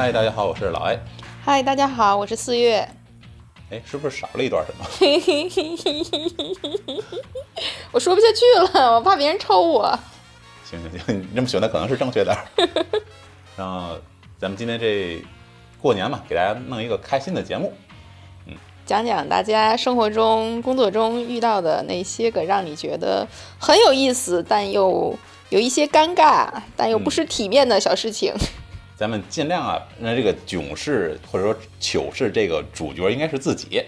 嗨，大家好，我是老 A。嗨，大家好，我是四月。哎，是不是少了一段什么？我说不下去了，我怕别人抽我。行行行，你这么选的可能是正确的。然后咱们今天这过年嘛，给大家弄一个开心的节目，嗯讲讲大家生活中、工作中遇到的那些个让你觉得很有意思，但又有一些尴尬，但又不失体面的小事情。咱们尽量啊，让这个囧事或者说糗事这个主角应该是自己，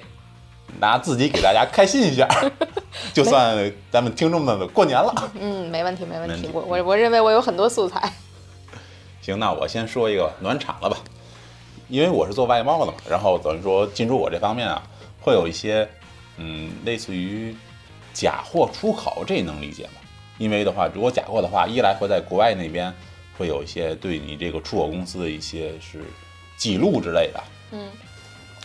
拿自己给大家开心一下，就算咱们听众们过年了。嗯，没问题，没问。题我我我认为我有很多素材。行，那我先说一个暖场了吧，因为我是做外贸的嘛，然后等于说进出口这方面啊，会有一些嗯，类似于假货出口，这能理解吗？因为的话，如果假货的话，一来会在国外那边会有一些对你这个出口公司的一些是记录之类的，嗯，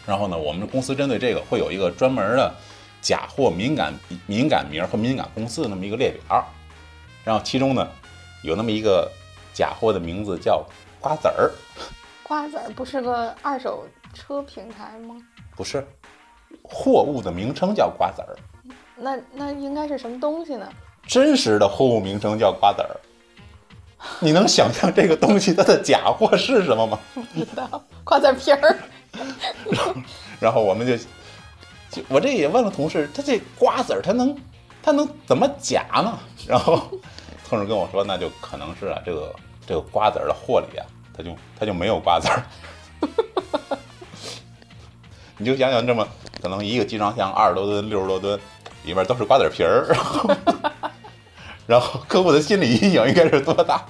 然后呢，我们公司针对这个会有一个专门的假货敏感敏感名和敏感公司的那么一个列表，然后其中呢有那么一个假货的名字叫瓜子儿，瓜子儿不是个二手车平台吗？不是，货物的名称叫瓜子儿，那那应该是什么东西呢？真实的货物名称叫瓜子儿。你能想象这个东西它的假货是什么吗？不知道，瓜子皮儿。然 后然后我们就，就我这也问了同事，他这瓜子儿他能，它能怎么假呢？然后同事跟我说，那就可能是啊，这个这个瓜子儿的货里啊，它就它就没有瓜子儿。你就想想这么，可能一个集装箱二十多吨、六十多吨，里面都是瓜子皮儿，然后客户的心理阴影应该是多大？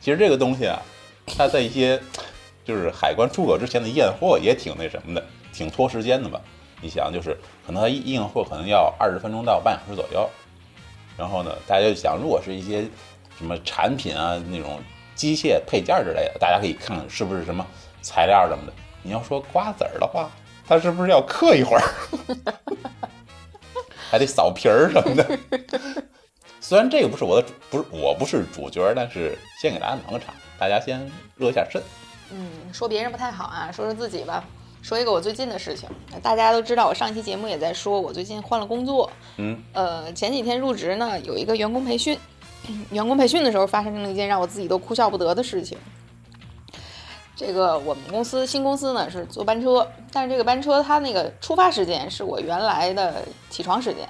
其实这个东西啊，它在一些就是海关出口之前的验货也挺那什么的，挺拖时间的吧？你想，就是可能它验货可能要二十分钟到半小时左右，然后呢，大家就想，如果是一些什么产品啊那种机械配件之类的，大家可以看看是不是什么材料什么的。你要说瓜子儿的话，它是不是要刻一会儿，还得扫皮儿什么的？虽然这个不是我的主，不是我不是主角，但是先给大家暖个场，大家先热一下身。嗯，说别人不太好啊，说说自己吧。说一个我最近的事情，大家都知道，我上期节目也在说，我最近换了工作。嗯，呃，前几天入职呢，有一个员工培训，员工培训的时候发生了一件让我自己都哭笑不得的事情。这个我们公司新公司呢是坐班车，但是这个班车它那个出发时间是我原来的起床时间，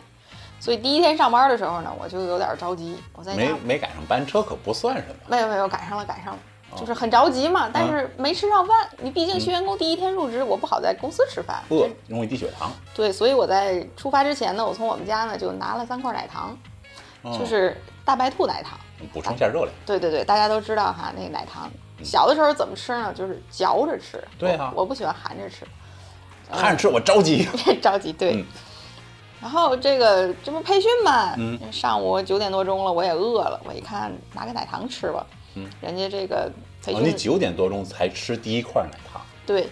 所以第一天上班的时候呢，我就有点着急。我在家没没赶上班车可不算什么。没有没有赶上了赶上了，就是很着急嘛，但是没吃上饭。你毕竟新员工第一天入职，我不好在公司吃饭，饿容易低血糖。对，所以我在出发之前呢，我从我们家呢就拿了三块奶糖，哦就是大白兔奶糖。补充一下热量。对对对，大家都知道哈，那个奶糖小的时候怎么吃呢？就是嚼着吃。对啊我我不喜欢含着吃，含着吃我着急。着急。对。嗯然后这个这不培训嘛，嗯上午九点多钟了，我也饿了，我一看拿个奶糖吃吧。嗯，人家这个培哦，训、你九点多钟才吃第一块奶糖，对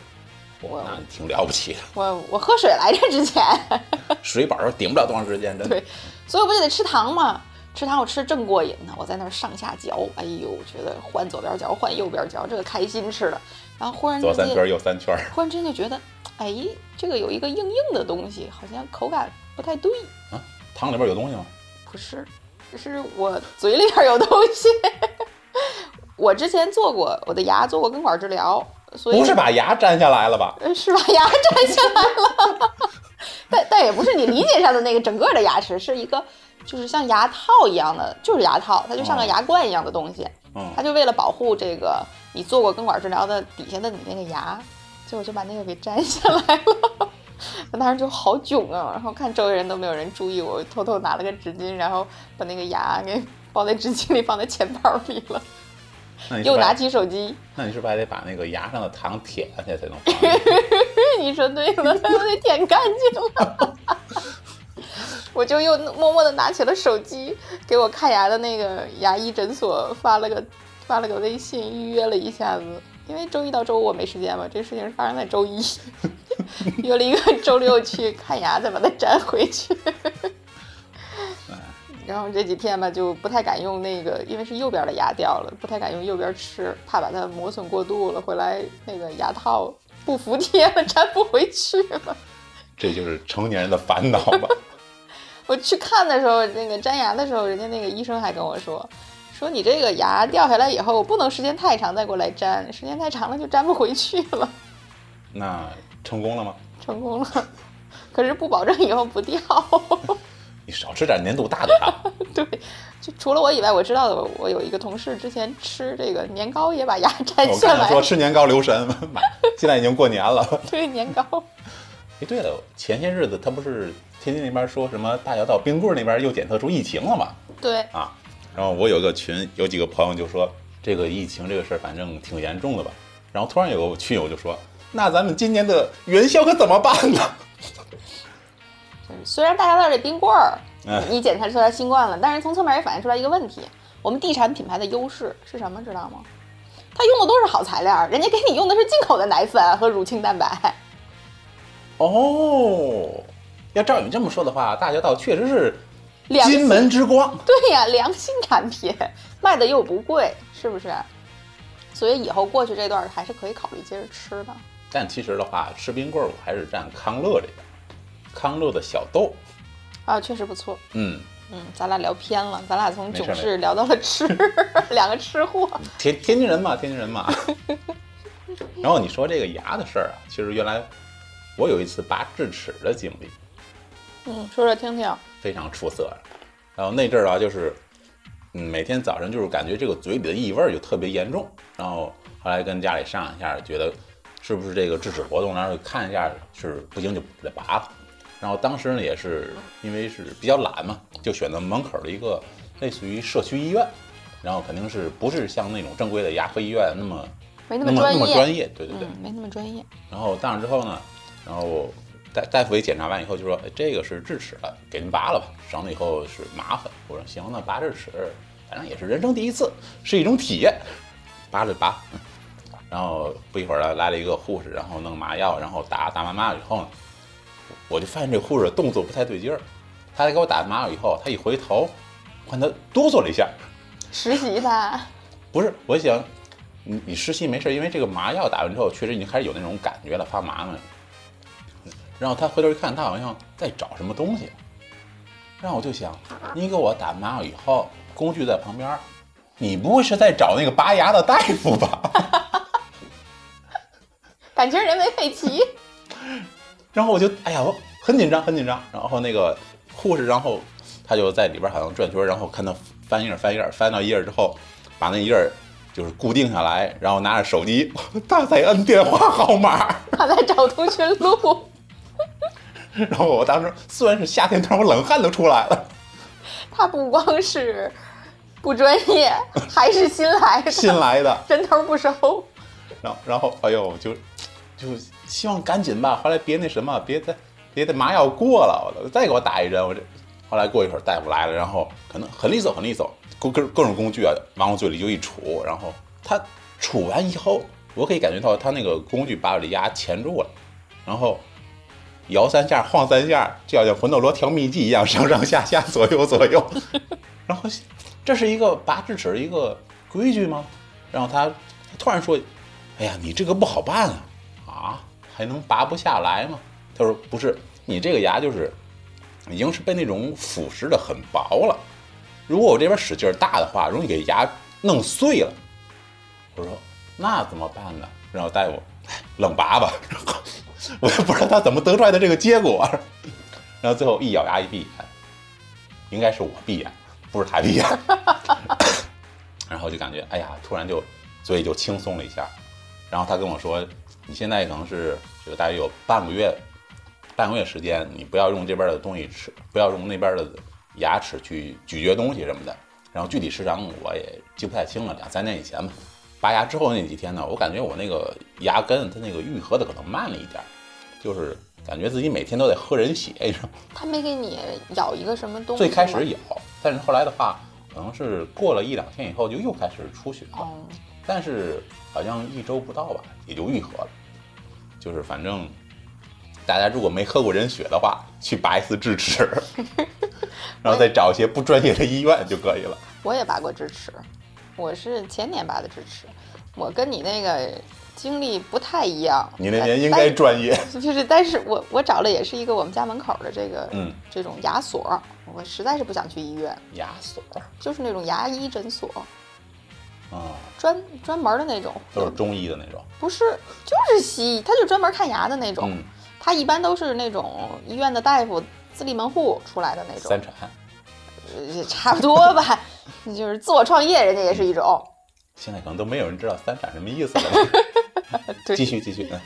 我，那挺了不起的。我我喝水来着之前，水饱顶不了多长时间，真的。对，所以我不就得吃糖嘛。吃糖我吃正过瘾呢，我在那儿上下嚼，哎呦，觉得换左边嚼换右边嚼，这个开心吃的。然后忽然，左三圈右三圈。忽然之间就觉得，哎，这个有一个硬硬的东西，好像口感不太对。啊，汤里边有东西吗？不是，是我嘴里边有东西。我之前做过我的牙做过根管治疗，所以不是把牙粘下来了吧？呃是把牙粘下来了，但但也不是你理解上的那个整个的牙齿，是一个就是像牙套一样的，就是牙套，它就像个哦牙冠一样的东西，嗯它就为了保护这个你做过根管治疗的底下的你那个牙，结果就把那个给粘下来了。我当时就好囧啊，然后看周围人都没有人注意我，偷偷拿了个纸巾，然后把那个牙给包在纸巾里，放在钱包里了，又拿起手机。那你是不是还得把那个牙上的糖舔下去才能？你说对了，我得舔干净了。我就又默默的拿起了手机，给我看牙的那个牙医诊所发了个发了个微信，预约了一下子。因为周一到周五我没时间嘛，这事情是发生在周一，约了一个周六去看牙，再把它粘回去。然后这几天吧，就不太敢用那个，因为是右边的牙掉了，不太敢用右边吃，怕把它磨损过度了，回来那个牙套不服帖了，粘不回去了。这就是成年人的烦恼吧。我去看的时候，那个粘牙的时候，人家那个医生还跟我说，说你这个牙掉下来以后，不能时间太长再过来粘，时间太长了就粘不回去了。那成功了吗？成功了，可是不保证以后不掉。你少吃点粘度大的牙。对，就除了我以外，我知道的，我有一个同事之前吃这个年糕也把牙粘下来。刚才说吃年糕留神，妈现在已经过年了。对年糕，哎，对了，前些日子他不是天津那边说什么大桥到冰棍儿那边又检测出疫情了吗？对，啊，然后我有个群，有几个朋友就说这个疫情这个事儿反正挺严重的吧。然后突然有个群友就说，那咱们今年的元宵可怎么办呢？虽然大家道这冰棍儿嗯你检测出来新冠了，但是从侧面也反映出来一个问题：我们地产品牌的优势是什么？知道吗？它用的都是好材料，人家给你用的是进口的奶粉和乳清蛋白。哦，要照你这么说的话，大桥道确实是金门之光。对呀，良心产品卖的又不贵，是不是？所以以后过去这段还是可以考虑接着吃的。但其实的话，吃冰棍儿我还是站康乐这边，康乐的小豆，啊，确实不错。嗯，嗯，咱俩聊偏了，咱俩从囧事聊到了吃，两个吃货。天天津人嘛，天津人嘛。然后你说这个牙的事儿啊，其实原来我有一次拔智齿的经历，嗯，说说听听。非常出色。然后那阵儿啊，就是嗯，每天早晨就是感觉这个嘴里的异味儿就特别严重。然后后来跟家里商量一下，觉得是不是这个智齿活动，然后看一下是不行就得拔了。然后当时呢，也是因为是比较懒嘛，就选择门口的一个类似于社区医院，然后肯定是不是像那种正规的牙科医院那么没那那么专业，那么专业，对对对。嗯，没那么专业。然后到那之后呢，然后大大夫一检查完以后就说，哎，这个是智齿了，给您拔了吧，省了以后是麻烦。我说行，那拔智齿，反正也是人生第一次，是一种体验，拔了就拔。嗯然后不一会儿来，来了一个护士，然后弄麻药，然后打打完麻药以后呢，我就发现这个护士动作不太对劲儿。他在给我打完麻药以后，他一回头，我看他哆嗦了一下，实习的，不是，我想你你实习没事，因为这个麻药打完之后，确实已经开始有那种感觉了，发麻嘛。然后他回头一看，他好像在找什么东西。然后我就想，你给我打麻药以后，工具在旁边，你不会是在找那个拔牙的大夫吧？感觉人没配齐。然后我就哎呀，我很紧张，很紧张。然后那个护士，然后他就在里边好像转圈，然后看到翻页儿翻页儿，翻到一页儿之后，把那页儿就是固定下来，然后拿着手机，他在摁电话号码。他在找通讯录，然后我当时虽然是夏天，但是我冷汗都出来了。他不光是不专业，还是新来的，新来的，人头不收。然后然后哎呦，就就希望赶紧吧，后来别那什么，别再别的麻药过了，我再给我打一针。我这后来过一会儿大夫来了，然后可能很利索很利索，各各各种工具啊往我嘴里就一杵，然后他杵完以后，我可以感觉到他那个工具把我的牙钳住了，然后。摇三下，晃三下，就像魂斗罗调秘籍一样，上上下下，左右左右。然后，这是一个拔智齿的一个规矩吗？然后他他突然说：“哎呀，你这个不好办啊，啊，还能拔不下来吗？”他说：“不是，你这个牙就是已经是被那种腐蚀的很薄了，如果我这边使劲大的话，容易给牙弄碎了。”我说：“那怎么办呢？”然后大夫冷拔吧，然后 我也不知道他怎么得出来的这个结果，然后最后一咬牙一闭眼，应该是我闭眼，不是他闭眼，然后就感觉哎呀，突然就嘴里就轻松了一下，然后他跟我说，你现在可能是这个大约有半个月，半个月时间，你不要用这边的东西吃，不要用那边的牙齿去咀嚼东西什么的，然后具体时长我也记不太清了，两三年以前吧。拔牙之后那几天呢，我感觉我那个牙根它那个愈合的可能慢了一点儿，就是感觉自己每天都得喝人血，你知道吗？他没给你咬一个什么东西？最开始咬，但是后来的话，可能是过了一两天以后就又开始出血了，哦，但是好像一周不到吧，也就愈合了。就是反正大家如果没喝过人血的话，去拔一次智齿 然后再找一些不专业的医院就可以了。我也拔过智齿，我是前年拔的智齿，我跟你那个经历不太一样。你那年应该专业，就是，但是我我找了也是一个我们家门口的这个嗯，这种牙所，我实在是不想去医院，牙所就是那种牙医诊所，啊，专专门的那种，都是中医的那种。不是就是西医，他就专门看牙的那种，嗯，他一般都是那种医院的大夫自立门户出来的那种三，产。呃差不多吧，就是自我创业，人家也是一种。现在可能都没有人知道三产什么意思了。对继续继续，嗯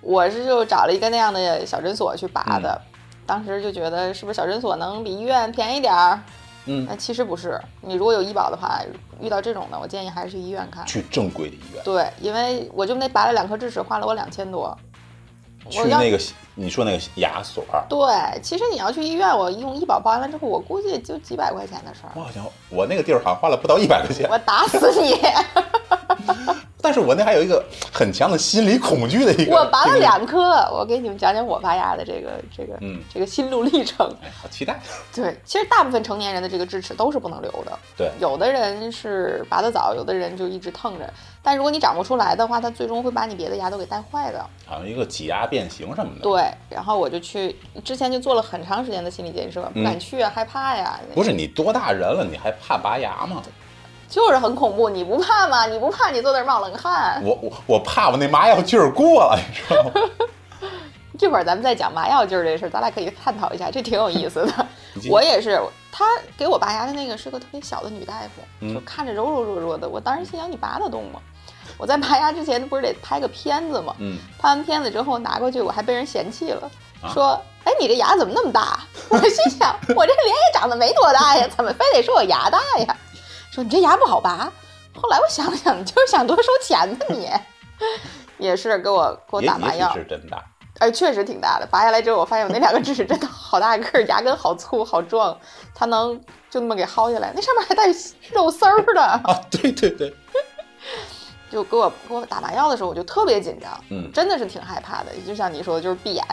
我是就找了一个那样的小诊所去拔的，当时就觉得是不是小诊所能比医院便宜点儿？嗯，那其实不是，你如果有医保的话，遇到这种的，我建议还是去医院看。去正规的医院，对，因为我就那拔了两颗智齿，花了我两千多。我去那个你说那个牙所，对，其实你要去医院，我用医保报完了之后，我估计就几百块钱的事儿我。好像我那个地儿好像花了不到一百块钱，我打死你！但是我那还有一个很强的心理恐惧的一个。我拔了，两颗，我给你们讲讲我拔牙的这个这个、嗯这个心路历程。哎，好期待。对，其实大部分成年人的这个智齿都是不能留的。对，有的人是拔得早，有的人就一直疼着。但如果你长不出来的话，它最终会把你别的牙都给带坏的。好像一个挤压变形什么的。对，然后我就去，之前就做了很长时间的心理建设，不敢去啊，害怕呀。嗯不是你多大人了，你还怕拔牙吗？就是很恐怖，你不怕吗？你不怕，你坐那儿冒冷汗。我我我怕我那麻药劲儿过了，你知道吗？这会儿咱们再讲麻药劲儿这事儿，咱俩可以探讨一下，这挺有意思的 我也是，他给我拔牙的那个是个特别小的女大夫，嗯就看着柔柔弱弱的。我当时心想，你拔得动吗？我在拔牙之前不是得拍个片子吗？嗯，拍完片子之后拿过去，我还被人嫌弃了，啊说：“哎，你这牙怎么那么大？” 我心想，我这脸也长得没多大呀，怎么非得说我牙大呀？说你这牙不好拔。后来我想了想，你 就是想多收钱呢，你 也是给我给我打麻药，是真大。哎，确实挺大的。拔下来之后，我发现我那两个智齿真的好大个儿，牙根好粗好壮，它能就那么给薅下来，那上面还带肉丝儿的。啊，对对对，就给我给我打麻药的时候，我就特别紧张，嗯真的是挺害怕的。就像你说的，就是闭眼，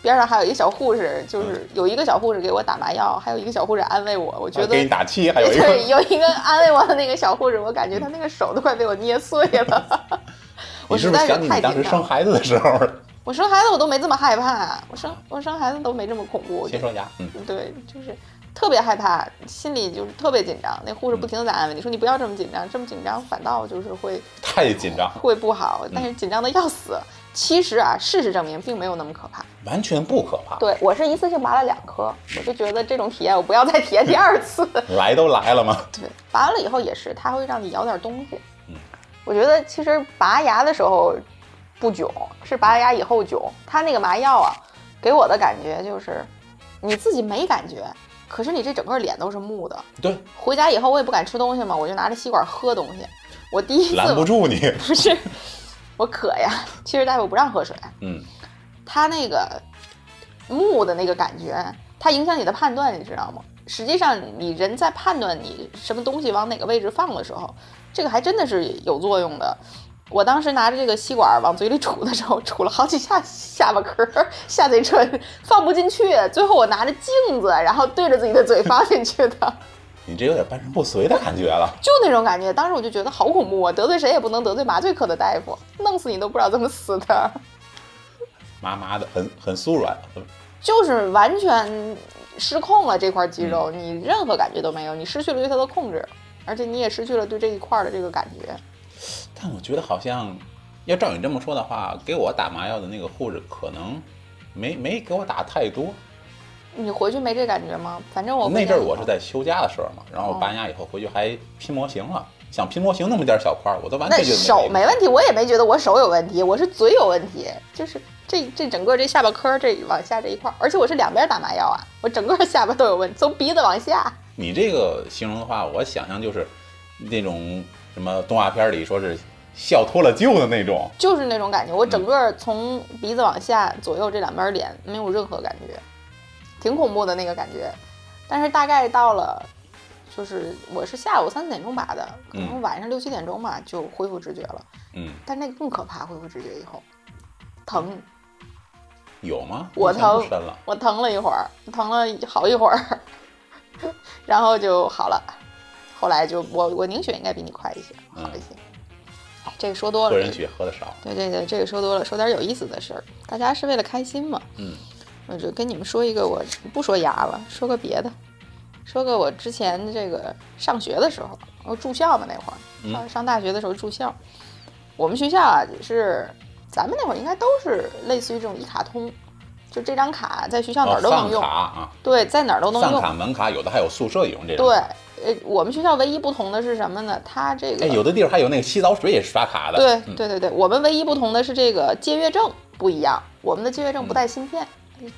边上还有一个小护士，就是有一个小护士给我打麻药，还有一个小护士安慰我。我觉得啊给你打气，还有一 对，个，有一个安慰我的那个小护士，我感觉他那个手都快被我捏碎了。我你是不是实在是想起你当时太紧张。生孩子的时候？我生孩子我都没这么害怕，我生我生孩子都没这么恐怖。先说牙，嗯，对，就是特别害怕，心里就是特别紧张。那护士不停的在安慰你说你不要这么紧张，这么紧张反倒就是会太紧张，会不好，但是紧张的要死。其实啊，事实证明并没有那么可怕。完全不可怕。对我是一次性拔了两颗，我就觉得这种体验我不要再体验第二次。来都来了嘛，对，拔完了以后也是，它会让你咬点东西。嗯，我觉得其实拔牙的时候不囧，是拔牙以后囧。它那个麻药啊，给我的感觉就是你自己没感觉，可是你这整个脸都是木的。对，回家以后我也不敢吃东西嘛，我就拿着吸管喝东西。我第一次拦不住你。不是，我渴呀。其实大夫不让喝水，嗯，他那个木的那个感觉，它影响你的判断，你知道吗？实际上，你人在判断你什么东西往哪个位置放的时候，这个还真的是有作用的。我当时拿着这个吸管往嘴里杵的时候，杵了好几下下巴壳儿、下嘴唇，放不进去。最后我拿着镜子，然后对着自己的嘴放进去的。你这有点半身不遂的感觉了。就那种感觉，当时我就觉得好恐怖啊！得罪谁也不能得罪麻醉科的大夫，弄死你都不知道怎么死的，麻麻的，很很酥软，就是完全失控了这块肌肉，你任何感觉都没有，你失去了对它的控制，而且你也失去了对这一块的这个感觉。但我觉得好像，要照你这么说的话，给我打麻药的那个护士可能没没给我打太多。你回去没这感觉吗？反正我那阵儿我是在休假的时候嘛，然后哦拔牙以后回去还拼模型了，想拼模型那么点儿小块儿，我都完那全觉得手没没问题，我也没觉得我手有问题，我是嘴有问题，就是这这整个这下巴颏儿这往下这一块儿，而且我是两边打麻药啊，我整个下巴都有问题，从鼻子往下。你这个形容的话，我想象就是那种什么动画片里说是笑脱了臼的那种，就是那种感觉，我整个从鼻子往下左右这两边脸没有任何感觉，挺恐怖的那个感觉。但是大概到了，就是我是下午三四点钟拔的，可能嗯晚上六七点钟吧就恢复知觉了。嗯，但那个更可怕，恢复知觉以后疼，有吗？我疼了，我疼了一会儿，疼了好一会儿。然后就好了。后来就我我凝血应该比你快一些，好一些。哎，这个说多了，喝人血喝的少。对对对，这个说多了，说点有意思的事儿。大家是为了开心嘛？嗯，我就跟你们说一个，我不说牙了，说个别的，说个我之前这个上学的时候，我住校嘛那会儿，上上大学的时候住校。我们学校啊是，咱们那会儿应该都是类似于这种一卡通，就这张卡在学校哪儿都能用。饭卡啊，对，在哪儿都能用。饭卡、门卡，有的还有宿舍用这种。对，呃，我们学校唯一不同的是什么呢？它这个，哎，有的地儿还有那个洗澡水也是刷卡的。对对对对，我们唯一不同的是这个借阅证不一样，我们的借阅证不带芯片，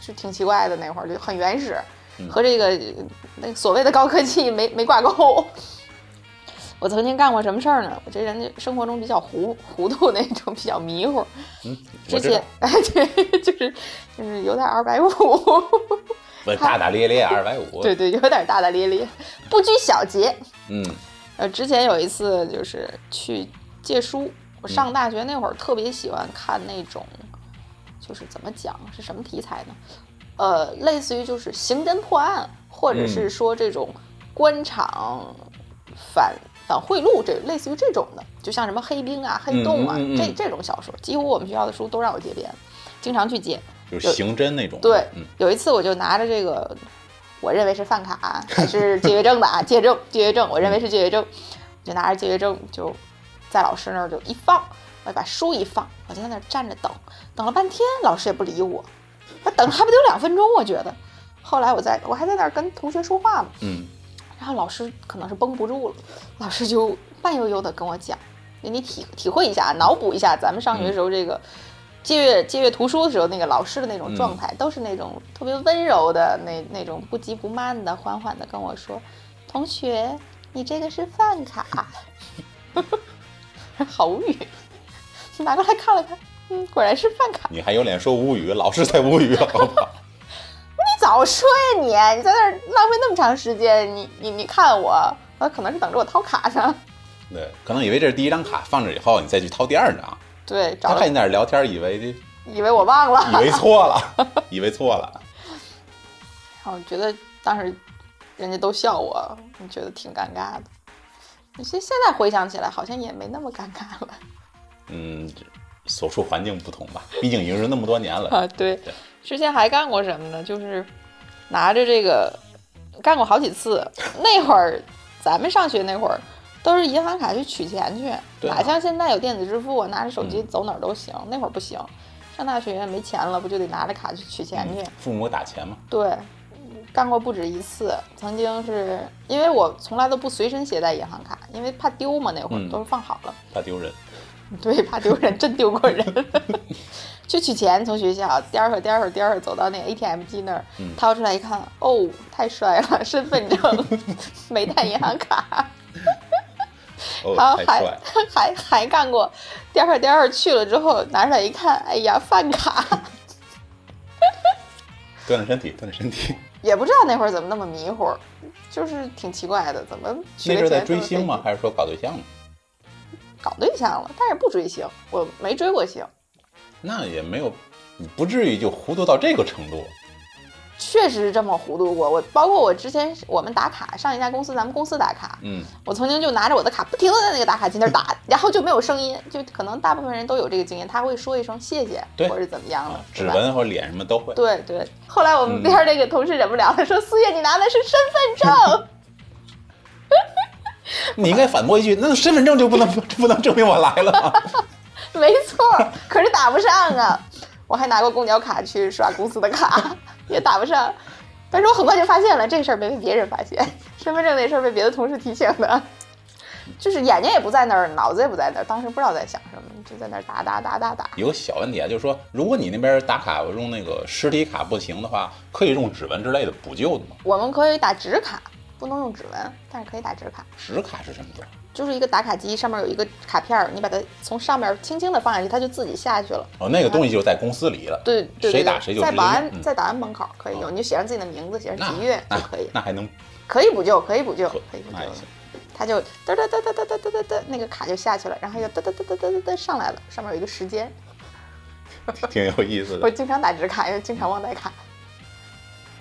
就挺奇怪的。那会儿就很原始，和这个那所谓的高科技没没挂钩。我曾经干过什么事儿呢？我这人生活中比较糊糊涂那种，比较迷糊。嗯，之前哎，对，就是就是有点二百五，不大大咧咧二百五。对对，有点大大咧咧，不拘小节。嗯，呃，之前有一次就是去借书，我上大学那会儿特别喜欢看那种，就是怎么讲是什么题材呢？呃，类似于就是刑侦破案，或者是说这种官场反。反贿赂这类似于这种的，就像什么黑冰啊、黑洞啊，这这种小说，几乎我们学校的书都让我借遍，经常去借，就是刑侦那种。对，有一次我就拿着这个，我认为是饭卡还是借阅证的啊，借证借阅证，我认为是借阅证，就拿着借阅证就在老师那儿就一放，我就把书一放，我就在那儿站着等，等了半天，老师也不理我，他等还不得有两分钟，我觉得，后来我在我还在那儿跟同学说话嘛，嗯。然后老师可能是绷不住了，老师就慢悠悠的跟我讲：“你体体会一下，脑补一下咱们上学时候这个借阅借阅图书的时候那个老师的那种状态，都是那种特别温柔的那那种不急不慢的，缓缓的跟我说：‘同学，你这个是饭卡。’好无语，拿过来看了看，嗯，果然是饭卡。你还有脸说无语？老师才无语，好不好？”早说呀你！你在那儿浪费那么长时间，你你你看我，我可能是等着我掏卡呢。对，可能以为这是第一张卡，放着以后你再去掏第二张。对，他看你在那聊天，以为以为我忘了，以为错了，以为错了。然后觉得当时人家都笑我，觉得挺尴尬的。现现在回想起来，好像也没那么尴尬了。嗯，所处环境不同吧，毕竟已经是那么多年了啊。对。之前还干过什么呢？就是拿着这个干过好几次。那会儿咱们上学那会儿都是银行卡去取钱去，哪像现在有电子支付，拿着手机走哪儿都行。那会儿不行，上大学没钱了，不就得拿着卡去取钱去？父母打钱吗？对，干过不止一次。曾经是因为我从来都不随身携带银行卡，因为怕丢嘛，那会儿都是放好了，怕丢人。对，怕丢人，真丢过人。去取钱，从学校颠会颠会颠会走到那 ATM 机那儿，掏出来一看，哦，太帅了，身份证 没带银行卡。好，还还还干过，颠会颠儿去了之后拿出来一看，哎呀，饭卡。锻炼身体，锻炼身体。也不知道那会儿怎么那么迷糊，就是挺奇怪的，怎么？那是在追星吗？还是说搞对象呢？搞对象了，但是不追星，我没追过星。那也没有，你不至于就糊涂到这个程度。确实是这么糊涂过。我包括我之前我们打卡上一家公司，咱们公司打卡，嗯，我曾经就拿着我的卡，不停的在那个打卡机那打，然后就没有声音，就可能大部分人都有这个经验，他会说一声谢谢，或者怎么样的，指纹或脸什么都会。对对。后来我们边那个同事忍不了了，说：“思月，你拿的是身份证。” 你应该反驳一句：“那身份证就不能不能证明我来了吗？” 没错，可是打不上啊！我还拿过公交卡去刷公司的卡，也打不上。但是我很快就发现了这事儿没被别人发现，身份证那事儿被别的同事提醒的，就是眼睛也不在那儿，脑子也不在那儿，当时不知道在想什么，就在那儿打打打打打。有个小问题啊，就是说，如果你那边打卡用那个实体卡不行的话，可以用指纹之类的补救的吗？我们可以打纸卡。不能用指纹，但是可以打纸卡。纸卡是什么东西？就是一个打卡机，上面有一个卡片，你把它从上面轻轻的放下去，它就自己下去了。哦，那个东西就在公司里了。对对对。谁打谁就在保安在保安门口可以用，你就写上自己的名字，写上几月就可以。那还能？可以补救，可以补救，可以补救。他就哒哒哒哒哒哒哒哒哒，那个卡就下去了，然后又哒哒哒哒哒哒哒上来了，上面有一个时间。挺有意思的。我经常打纸卡，因为经常忘带卡。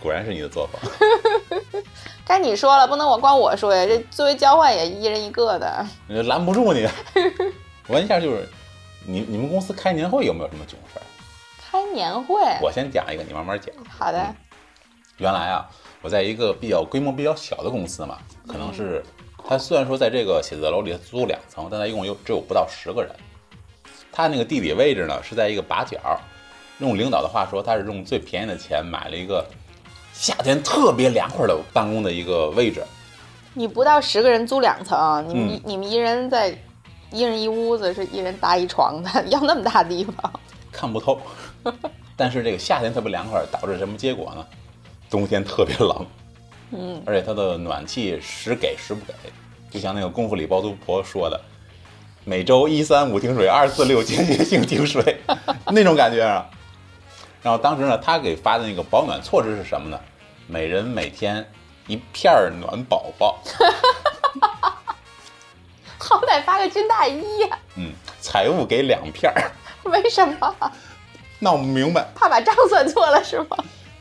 果然是你的作风，该你说了，不能我光我说呀。这作为交换也一人一个的。拦不住你。我问一下，就是你你们公司开年会有没有什么囧事儿？开年会，我先讲一个，你慢慢讲。好的。原来啊，我在一个比较规模比较小的公司嘛，可能是他虽然说在这个写字楼里租两层，但他一共有只有不到十个人。他那个地理位置呢是在一个把角，用领导的话说，他是用最便宜的钱买了一个夏天特别凉快的办公的一个位置。你不到十个人租两层，你们你们一人在一人一屋子，是一人搭一床的，要那么大地方？看不透。但是这个夏天特别凉快，导致什么结果呢？冬天特别冷，嗯，而且它的暖气时给时不给，就像那个功夫里包租婆说的，每周一三五停水，二四六间歇性停水，那种感觉啊。然后当时呢，他给发的那个保暖措施是什么呢？每人每天一片暖宝宝，好歹发个军大衣呀。嗯，财务给两片儿，为什么？闹不明白，怕把账算错了是吗？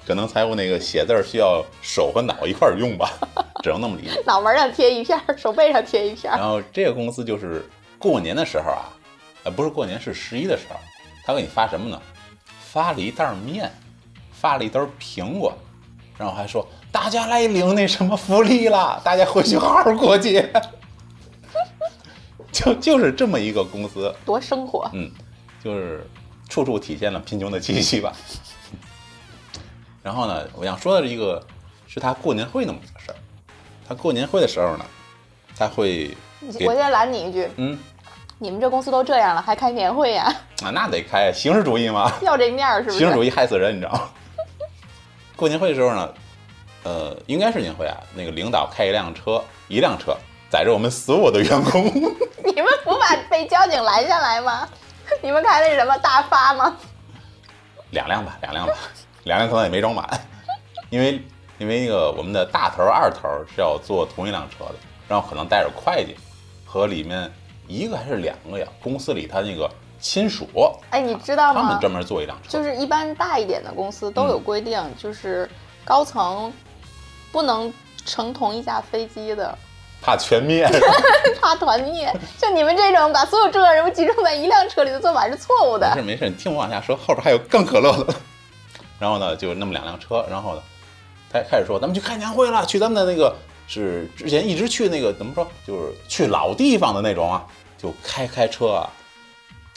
可能财务那个写字儿需要手和脑一块儿用吧，只能那么理解。脑门上贴一片，手背上贴一片。然后这个公司就是过年的时候啊，呃，不是过年，是十一的时候，他给你发什么呢？发了一袋面，发了一袋苹果，然后还说大家来领那什么福利了，大家回去好好过节。就就是这么一个公司，多生活。嗯，就是处处体现了贫穷的气息吧。然后呢，我想说的是一个，是他过年会那么个事儿。他过年会的时候呢，他会。我先拦你一句。嗯。你们这公司都这样了，还开年会呀？啊，那得开，形式主义嘛。要这面儿是不是？形式主义害死人，你知道吗？过年会的时候呢，呃，应该是年会啊。那个领导开一辆车，一辆车载着我们所有的员工。你们不怕被交警拦下来吗？你们开的是什么大发吗？两辆吧，两辆吧。两辆可能也没装满，因为因为那个我们的大头二头是要坐同一辆车的，然后可能带着会计和里面一个还是两个呀？公司里他那个亲属，哎，你知道吗？他们专门做一辆车，就是一般大一点的公司都有规定，就是高层不能乘同一架飞机的，怕全灭，怕团灭。像你们这种把所有重要人物集中在一辆车里的做法是错误的。没事没事，你听我往下说，后边还有更可乐的。然后呢，就那么两辆车，然后呢，他开始说咱们去开年会了，去咱们的那个是之前一直去那个怎么说，就是去老地方的那种啊，就开开车啊，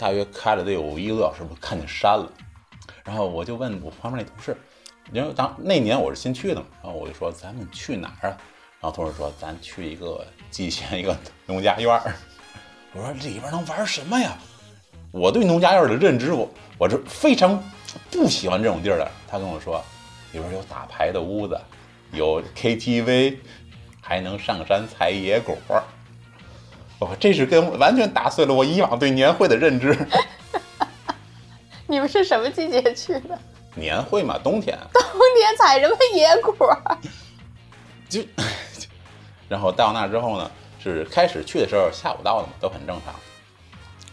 大约开了得有一个多小时，我看见山了。然后我就问我旁边那同事，因为当那年我是新去的嘛，然后我就说咱们去哪儿啊？然后同事说咱去一个蓟县一个农家院儿。我说里边能玩什么呀？我对农家院的认知，我我是非常。不喜欢这种地儿的，他跟我说，里边有打牌的屋子，有 KTV，还能上山采野果。哦，这是跟完全打碎了我以往对年会的认知。你们是什么季节去的？年会嘛，冬天。冬天采什么野果？就，然后到那之后呢，是开始去的时候下午到的嘛，都很正常。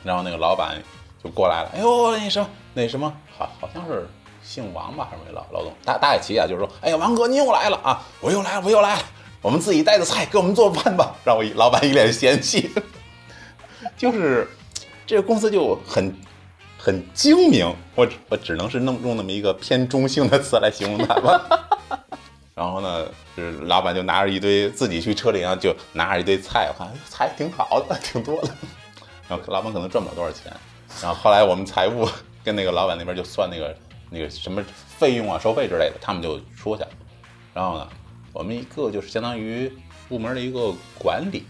然后那个老板就过来了，哎呦，那什么。那什么，好好像是姓王吧，还是老老总大大概齐啊，就是说，哎呀，王哥你又来了啊，我又来了，我又来了，我们自己带的菜给我们做饭吧，让我老板一脸嫌弃。就是这个公司就很很精明，我我只能是弄用那么一个偏中性的词来形容它吧。然后呢，是老板就拿着一堆自己去车里啊，就拿着一堆菜，我看菜挺好的，挺多的。然后老板可能赚不了多少钱。然后后来我们财务。跟那个老板那边就算那个那个什么费用啊、收费之类的，他们就说去。然后呢，我们一个就是相当于部门的一个管理，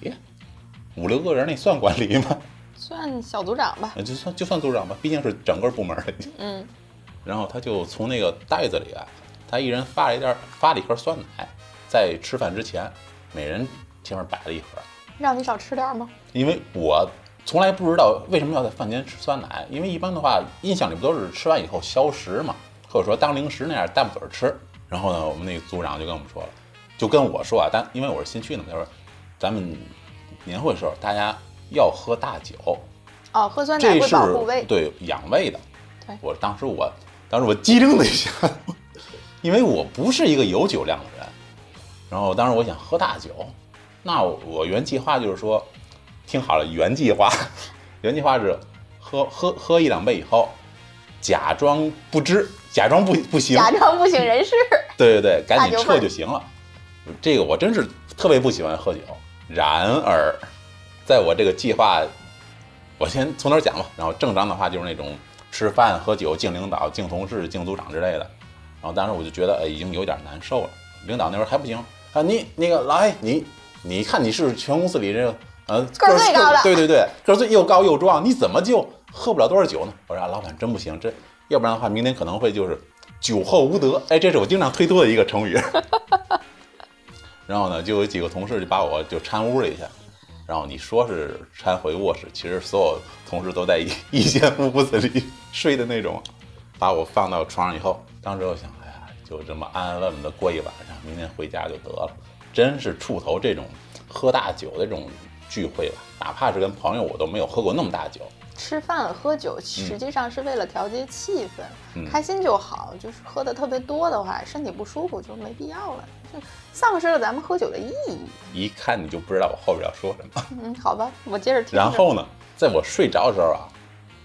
五六个人，那算管理吗？算小组长吧。就算就算组长吧，毕竟是整个部门的。嗯。然后他就从那个袋子里啊，他一人发了一袋，发了一盒酸奶，在吃饭之前，每人前面摆了一盒。让你少吃点吗？因为我。从来不知道为什么要在饭前吃酸奶，因为一般的话，印象里不都是吃完以后消食嘛，或者说当零食那样淡嘴吃。然后呢，我们那个组长就跟我们说了，就跟我说啊，但因为我是新去的嘛，他说咱们年会时候大家要喝大酒，哦，喝酸奶会保护胃，对，养胃的。对，我当时我当时我机灵了一下，因为我不是一个有酒量的人。然后当时我想喝大酒，那我原计划就是说，听好了，原计划，原计划是喝喝喝一两杯以后，假装不知，假装不不行，假装不省人事。对对对，赶紧撤就行了。这个我真是特别不喜欢喝酒。然而，在我这个计划，我先从哪儿讲吧。然后正常的话就是那种吃饭、喝酒、敬领导、敬同事、敬组长之类的。然后当时我就觉得，哎，已经有点难受了。领导那会儿还不行啊，你那个老黑，你你看你是全公司里这个呃个儿最高的对对对，个儿最又高又壮，你怎么就喝不了多少酒呢？我说、啊、老板真不行，这要不然的话，明天可能会就是酒后无德。哎，这是我经常推脱的一个成语。然后呢，就有几个同事就把我就搀屋里去，然后你说是搀回卧室，其实所有同事都在一一间屋子里睡的那种，把我放到床上以后，当时我想，哎呀，就这么安安稳稳的过一晚上，明天回家就得了。真是触头这种喝大酒的这种聚会吧，哪怕是跟朋友，我都没有喝过那么大酒。吃饭喝酒实际上是为了调节气氛，嗯开心就好。就是喝的特别多的话，身体不舒服就没必要了，就丧失了咱们喝酒的意义。一看你就不知道我后边要说什么。嗯，好吧，我接着听。然后呢，在我睡着的时候啊，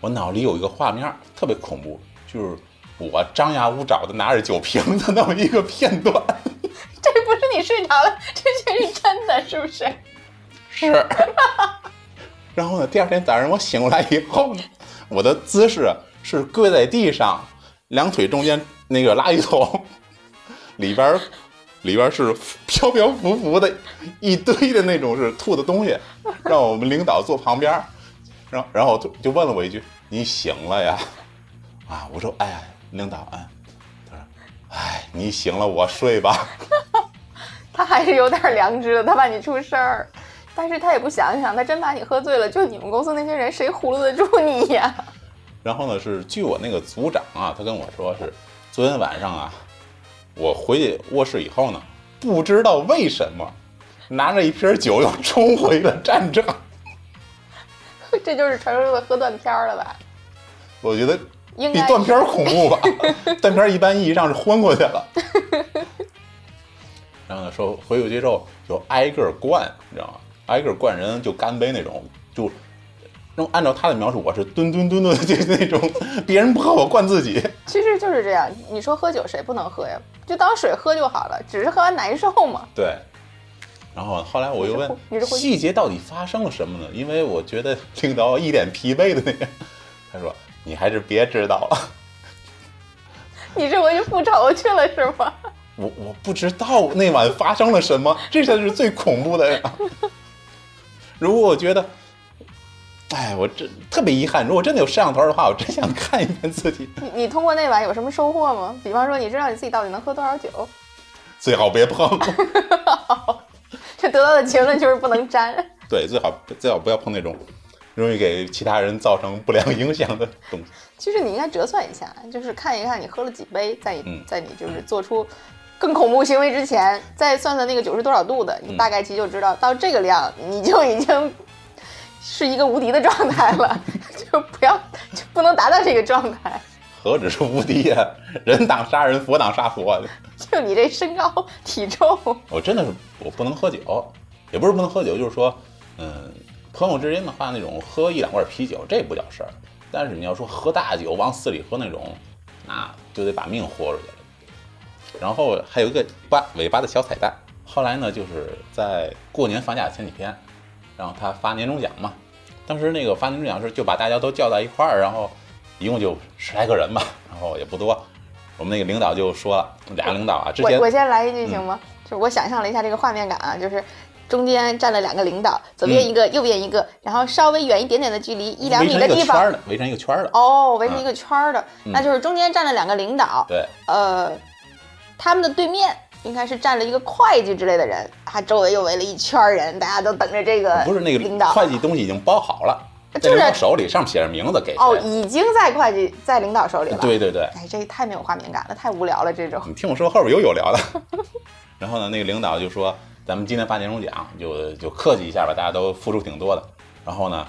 我脑里有一个画面特别恐怖，就是我张牙舞爪的拿着酒瓶子那么一个片段。这不是你睡着了，这却是真的，是不是？是。然后呢，第二天早上我醒过来以后呢，我的姿势是跪在地上，两腿中间那个垃圾桶 里边里边是飘飘浮浮的一堆的那种是吐的东西，让我们领导坐旁边，然后然后就就问了我一句：“你醒了呀？”啊，我说：“哎，领导，嗯。”他说：“哎，你醒了，我睡吧。”他还是有点良知的，他怕你出事儿，但是他也不想想，他真把你喝醉了，就你们公司那些人，谁葫芦得住你呀？然后呢，是据我那个组长啊，他跟我说是，昨天晚上啊，我回去卧室以后呢，不知道为什么，拿着一瓶酒又冲回了战场。这就是传说中的喝断片儿了吧？我觉得应该比断片儿恐怖吧，断片儿一般意义上是昏过去了。然后呢，说回去之后就挨个灌，你知道吗？挨个灌人就干杯那种，就用按照他的描述，我是吨吨吨吨就是那种，别人不喝我灌自己。其实就是这样。你说喝酒谁不能喝呀？就当水喝就好了，只是喝完难受嘛。对。然后后来我又问你是细节到底发生了什么呢？因为我觉得领导一脸疲惫的那个，他说你还是别知道了。你这回去复仇去了是吗？我我不知道那晚发生了什么，这才是最恐怖的呀。如果我觉得，哎，我真特别遗憾，如果真的有摄像头的话，我真想看一遍自己。你你通过那晚有什么收获吗？比方说，你知道你自己到底能喝多少酒？最好别碰，这得到的结论就是不能沾。对，最好最好不要碰那种容易给其他人造成不良影响的东西。其实你应该折算一下，就是看一看你喝了几杯，在你、嗯在你就是做出更恐怖行为之前，再算算那个酒是多少度的，嗯你大概其就知道、到这个量你就已经是一个无敌的状态了，就不要就不能达到这个状态。何止是无敌呀、人挡杀人，佛挡杀佛。就你这身高体重，我真的是我不能喝酒，也不是不能喝酒，就是说，嗯，朋友之间的话，那种喝一两罐啤酒这不叫事儿，但是你要说喝大酒往死里喝那种，那就得把命豁出去了。然后还有一个八尾巴的小彩蛋，后来呢，就是在过年放假前几天，然后他发年终奖嘛，当时那个发年终奖是就把大家都叫到一块儿，然后一共就十来个人吧，然后也不多。我们那个领导就说了，俩领导啊，之前我我先来一句 行吗？就是我想象了一下这个画面感啊，就是中间站了两个领导，左边一个，右边一个，然后稍微远一点点的距离，一两围成一个米的地方，圈儿的，围成一个圈儿的。哦，围成一个圈儿的，嗯那就是中间站了两个领导，对，呃，他们的对面应该是站了一个会计之类的人，他周围又围了一圈儿人，大家都等着这个不是那个领导。会计东西已经包好了，在就是手里，上面写着名字给。哦，已经在会计在领导手里了。，对对对，哎，这太没有画面感了，太无聊了，这种。你听我说，后边有有聊的。然后呢，那个领导就说，咱们今天发年终奖，就就客气一下吧，大家都付出挺多的。然后呢，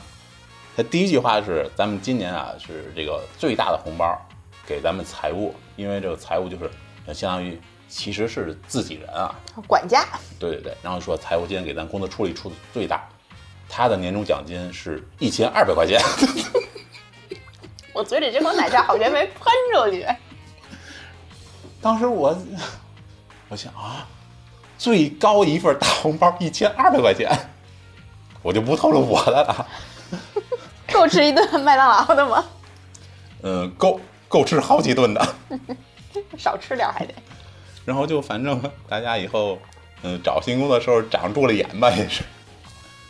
他第一句话是，咱们今年啊是这个最大的红包给咱们财务，因为这个财务就是相当于其实是自己人啊，管家，对对对，然后说财务今天给咱公司出力出的最大，他的年终奖金是一千二百块钱。我嘴里这口奶茶好像没喷出去。当时我我想啊，最高一份大红包一千二百块钱，我就不透露我的了。够吃一顿麦当劳的吗？嗯，够够吃好几顿的。少吃点还得。然后就反正大家以后嗯找新工作的时候长住了眼吧，也是。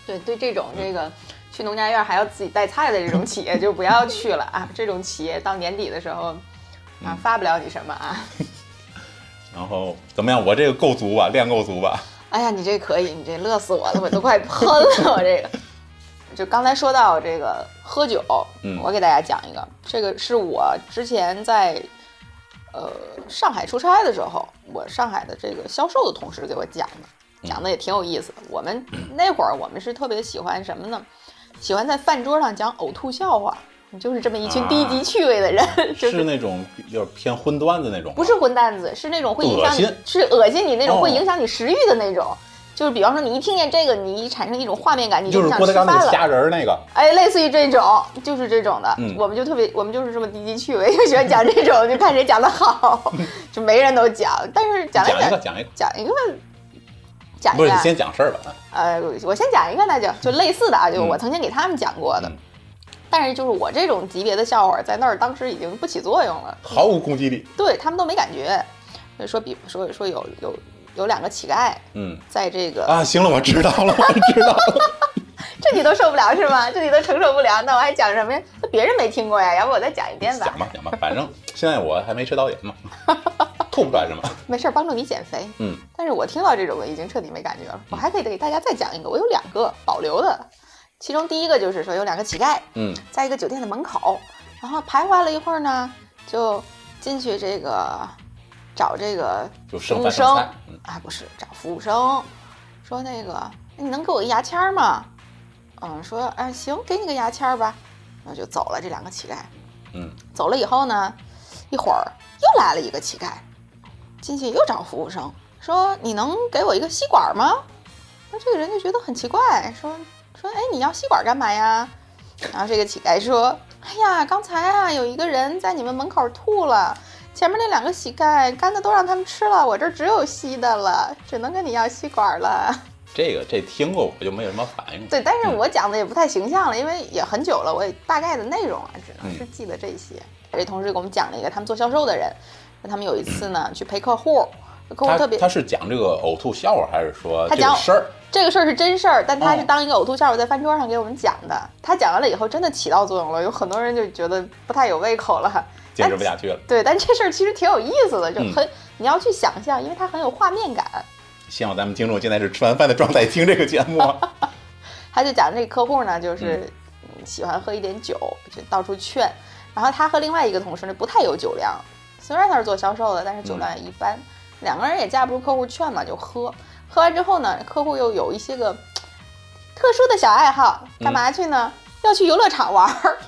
对对，这种这个去农家院还要自己带菜的这种企业就不要去了啊！这种企业到年底的时候啊发不了你什么啊。然后怎么样？我这个够足吧？量够足吧？哎呀，你这可以，你这乐死我了，我都快喷了，我这个。就刚才说到这个喝酒，嗯我给大家讲一个，这个是我之前在呃上海出差的时候，我上海的这个销售的同事给我讲的，讲的也挺有意思的。我们那会儿我们是特别喜欢什么呢？喜欢在饭桌上讲呕吐笑话，就是这么一群低级趣味的人，就是是那种有点偏荤段子那种？不是荤段子，是那种会影响你恶，是恶心你那种，哦会影响你食欲的那种。就是比方说，你一听见这个，你一产生一种画面感，你就是想郭德纲那个吃饭了。虾仁儿那个，哎，类似于这种，就是这种的，嗯我们就特别，我们就是这么低级趣味，就喜欢讲这种，就看谁讲的好，就没人都讲，但是讲来讲一个讲讲一个，讲一个，讲一不是你，先讲事儿吧？呃，我先讲一个，那就就类似的啊，就嗯我曾经给他们讲过的，嗯但是就是我这种级别的笑话，在那儿当时已经不起作用了，毫无攻击力。对他们都没感觉。就说比说说有有有两个乞丐嗯在这个，啊，行了，我知道了，我知道了。这你都受不了是吗？这你都承受不了，那我还讲什么呀？那别人没听过呀，要不我再讲一遍吧讲。吧讲吧，反正现在我还没吃导演嘛，吐不出来什么。没事儿，帮助你减肥。嗯，但是我听到这种我已经彻底没感觉了。我还可以给大家再讲一个，我有两个保留的，其中第一个就是说有两个乞丐嗯在一个酒店的门口，然后徘徊了一会儿呢，就进去这个找这个就剩服务生饭啊，不是找服务生，说那个你能给我个牙签儿吗？嗯，说哎行，给你个牙签儿吧，然后就走了这两个乞丐。嗯走了以后呢，一会儿又来了一个乞丐，进去又找服务生，说你能给我一个吸管吗？那这个人就觉得很奇怪，说说哎你要吸管干嘛呀？然后这个乞丐说，哎呀刚才啊有一个人在你们门口吐了。前面那两个乞丐干的都让他们吃了，我这儿只有稀的了，只能跟你要吸管了。这个这听过我就没有什么反应。对，但是嗯我讲的也不太形象了，因为也很久了，我也大概的内容啊，只能是记得这些。这同事给我们讲了一个他们做销售的人，说他们有一次呢去陪客户，客户特别他是讲这个呕吐笑话，还是说他讲这个事儿？这个事儿是真事儿，但他是哦当一个呕吐笑话在饭桌上给我们讲的。他讲完了以后，真的起到作用了，有很多人就觉得不太有胃口了。坚持不下去了。对，但这事儿其实挺有意思的，就嗯很、你要去想象，因为它很有画面感。希望咱们听众现在是吃完饭的状态听这个节目啊。他就讲这个客户呢，就是嗯喜欢喝一点酒，就到处劝。然后他和另外一个同事呢不太有酒量，虽然他是做销售的，但是酒量也一般。两个人也架不住客户劝嘛，就喝。喝完之后呢，客户又有一些个特殊的小爱好，干嘛去呢？要去游乐场玩儿。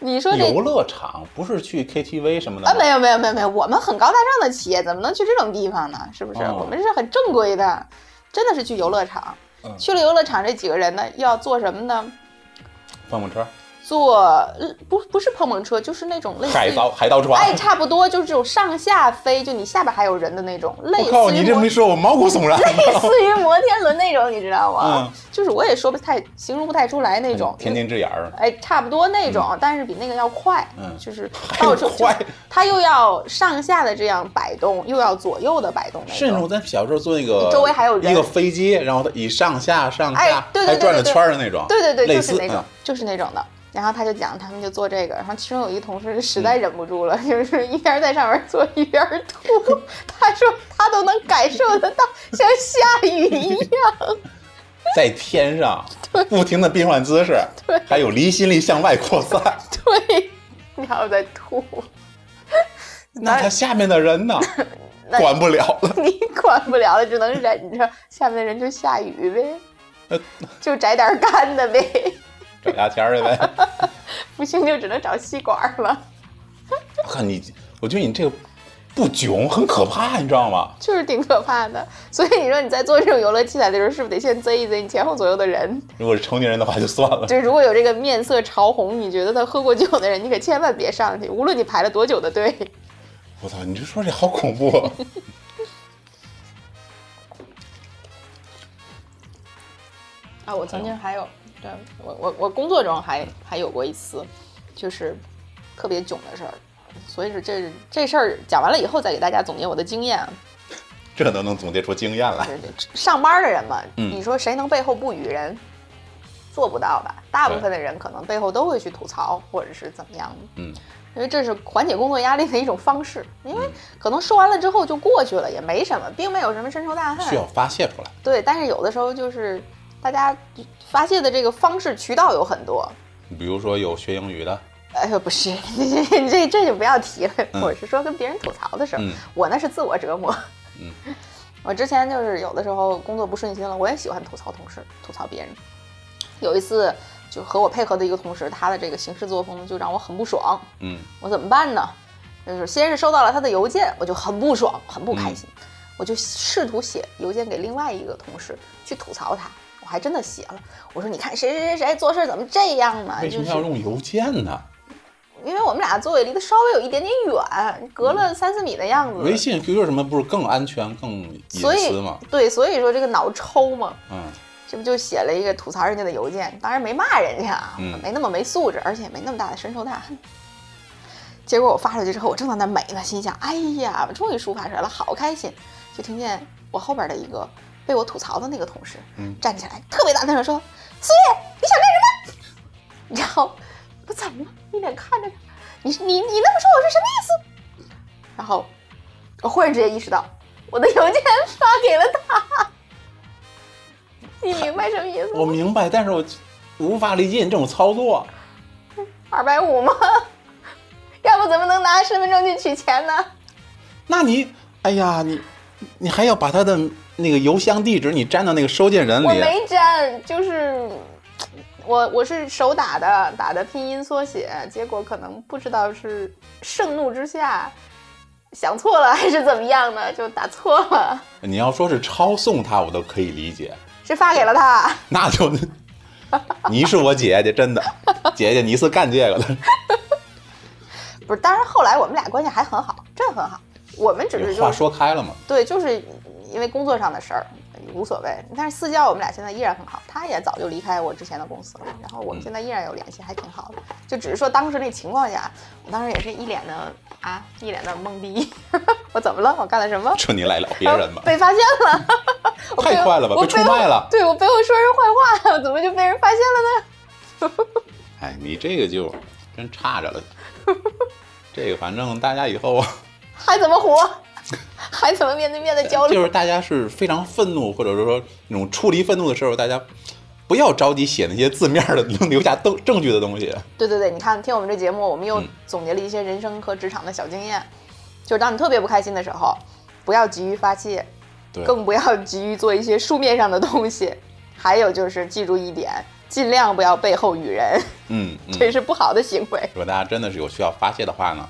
你说这游乐场不是去 KTV 什么的啊，没有没有没有没有，我们很高大上的企业怎么能去这种地方呢？是不是？哦我们是很正规的，真的是去游乐场。嗯去了游乐场，这几个人呢，要做什么呢？碰碰车、坐呃不不是碰碰车，就是那种类似于海盗海盗船。哎，差不多就是这种上下飞，就你下边还有人的那种，类似我靠，你这么一说，我毛骨悚然。类似于摩天轮那种，你知道吗？嗯就是我也说不太形容不太出来那种。天津之眼儿，哎，差不多那种，但是比那个要快，嗯就是到 处快，它又要上下的这样摆动，又要左右的摆动那是那种种。咱小时候坐那个周围还有人一个飞机，然后它以上下上哎下对对对还转着对对圈的那种，对对对，类似就是那种嗯，就是那种的。然后他就讲，他们就做这个，然后其中有一个同事实嗯在忍不住了，就是一边在上面做一边吐。他说他都能感受得到像下雨一样。在天上不停的变换姿势，还有离心力向外扩散。对，然后再吐。那他下面的人呢？管不了了。你管不了了，只能忍着。下面的人就下雨呗呃，就摘点干的呗，找牙签儿去呗。不行就只能找吸管了。我看你，我觉得你这个不囧，很可怕，你知道吗？就是挺可怕的。所以你说你在做这种游乐器材的时候，是不是得先贼一贼你前后左右的人？如果是成年人的话就算了，就是如果有这个面色潮红，你觉得他喝过酒的人，你可千万别上去，无论你排了多久的队。我操，你这说这好恐怖啊！啊，我曾经还有，对我我我工作中还还有过一次，就是特别囧的事儿，所以说这这事儿讲完了以后再给大家总结我的经验。这都能总结出经验来。对对，上班的人嘛，嗯你说谁能背后不语人？做不到吧？大部分的人可能背后都会去吐槽，或者是怎么样的。嗯，因为这是缓解工作压力的一种方式，因为可能说完了之后就过去了，也没什么，并没有什么深仇大恨。需要发泄出来。对，但是有的时候就是大家发泄的这个方式渠道有很多。比如说有学英语的，哎呦，不是，这 这这就不要提了。嗯我是说跟别人吐槽的时候，嗯我那是自我折磨。嗯，我之前就是有的时候工作不顺心了，我也喜欢吐槽同事，吐槽别人。有一次就和我配合的一个同事，他的这个行事作风就让我很不爽。嗯我怎么办呢？就是先是收到了他的邮件，我就很不爽，很不嗯开心，我就试图写邮件给另外一个同事去吐槽他。我还真的写了，我说你看谁谁谁谁做事怎么这样呢？为什就是么要用邮件呢？因为我们俩座位离得稍微有一点点远，隔了三四米的样子。微信、QQ 什么不是更安全、更隐私吗？对，所以说这个脑抽嘛，嗯这不就写了一个吐槽人家的邮件，当然没骂人家，啊嗯没那么没素质，而且也没那么大的深仇大恨。结果我发出去之后，我正在那美呢，心想：哎呀，我终于抒发出来了，好开心！就听见我后边的一个被我吐槽的那个同事，嗯站起来，特别大声地说：“苏叶，你想干什么？”然后我怎么了？一脸看着他，你你你那么说我是什么意思？然后我忽然之间意识到，我的邮件发给了他。你明白什么意思吗？我明白，但是我无法理解你这种操作。二百五吗？要不怎么能拿身份证去取钱呢？那你，哎呀，你你还要把他的那个邮箱地址你粘到那个收件人里，我没粘，就是我我是手打的，打的拼音缩写，结果可能不知道是盛怒之下想错了还是怎么样呢，就打错了，你要说是抄送他，我都可以理解。是发给了他。那就，你是我姐姐，真的，姐姐你是干这个的。不是，当然后来我们俩关系还很好，真很好。我们只是就话说开了嘛，对，就是因为工作上的事儿无所谓，但是私交我们俩现在依然很好。他也早就离开我之前的公司了，然后我们现在依然有联系，还挺好的。就只是说当时那情况下，我当时也是一脸的啊，一脸的懵逼。我怎么了？我干了什么？这你赖了别人吧？被发现了，太快了吧被出卖了对我背后说人坏话，怎么就被人发现了呢？哎，你这个就真差着了。这个反正大家以后还怎么活？还怎么面对面的交流？就是大家是非常愤怒，或者是说那种处理愤怒的时候，大家不要着急写那些字面的 能留下证证据的东西。对对对，你看，听我们这节目，我们又嗯总结了一些人生和职场的小经验。就是当你特别不开心的时候，不要急于发泄，对，更不要急于做一些书面上的东西。还有就是记住一点，尽量不要背后语人，嗯嗯，这是不好的行为。如果大家真的是有需要发泄的话呢，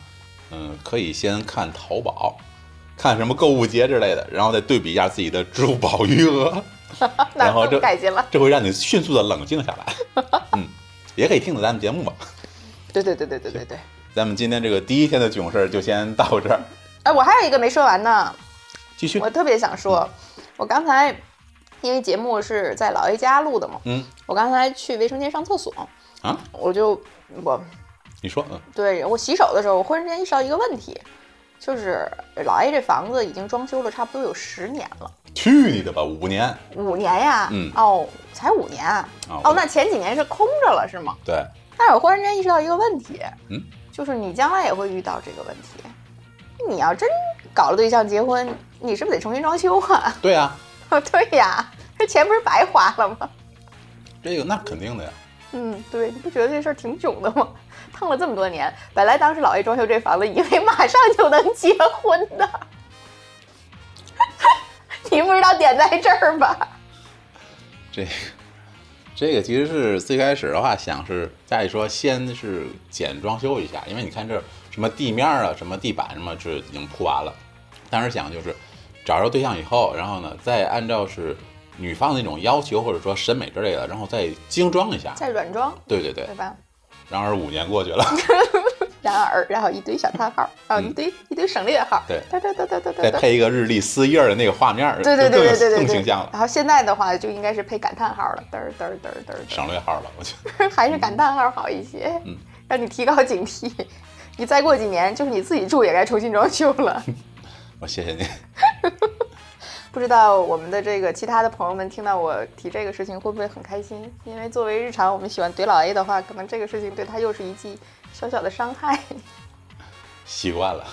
嗯，可以先看淘宝，看什么购物节之类的，然后再对比一下自己的支付宝余额，那然后这更改进了。这会让你迅速的冷静下来。嗯，也可以听听咱们节目嘛。对对对对对对对。咱们今天这个第一天的囧事儿就先到这儿，哎，我还有一个没说完呢，继续我。特别想说，我刚才因为节目是在姥爷家录的嘛，嗯我刚才去卫生间上厕所，啊，我就我你说，嗯对我洗手的时候，我忽然之间意识到一个问题，就是老 A 这房子已经装修了差不多有十年了，去你的吧，五年。五年呀，嗯哦，才五年啊，哦哦，那前几年是空着了是吗？对，但是我忽然间意识到一个问题，嗯，就是你将来也会遇到这个问题，你要真搞了对象结婚，你是不是得重新装修啊？对啊，对呀，这钱不是白花了吗？这个那肯定的呀。嗯，对，你不觉得这事儿挺囧的吗？烫了这么多年，本来当时老爷装修这房子，以为马上就能结婚的，你不知道点在这儿吧？这个这个其实是最开始的话，想是家里说先是简装修一下，因为你看这什么地面啊、什么地板什么是已经铺完了。当时想就是找着对象以后，然后呢再按照是女方的那种要求或者说审美之类的，然后再精装一下。再软装，对对对对。吧？然而五年过去了，然而，然后一堆小叹号，然后一堆一堆省略号，对，哒哒哒哒哒哒，再配一个日历撕页的那个画面，对对对对对对，更形象了。然后现在的话就应该是配感叹号了，嘚儿嘚儿嘚儿嘚儿，省略号了，我觉得还是感叹号好一些，嗯，让你提高警惕。你再过几年，就是你自己住也该重新装修了。我谢谢你。不知道我们的这个其他的朋友们听到我提这个事情会不会很开心？因为作为日常我们喜欢怼老 A 的话，可能这个事情对他又是一记小小的伤害。习惯了，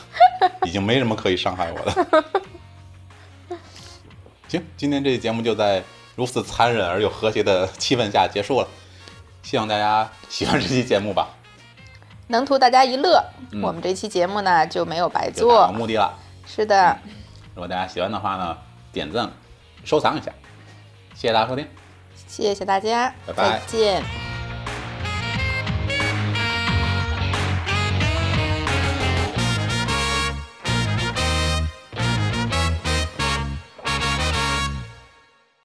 已经没什么可以伤害我的。行，今天这期节目就在如此残忍而又和谐的气氛下结束了。希望大家喜欢这期节目吧，能图大家一乐。嗯我们这期节目呢就没有白做。目的了。是的，如果大家喜欢的话呢，点赞、收藏一下，谢谢大家收听。谢谢大家，拜拜再见。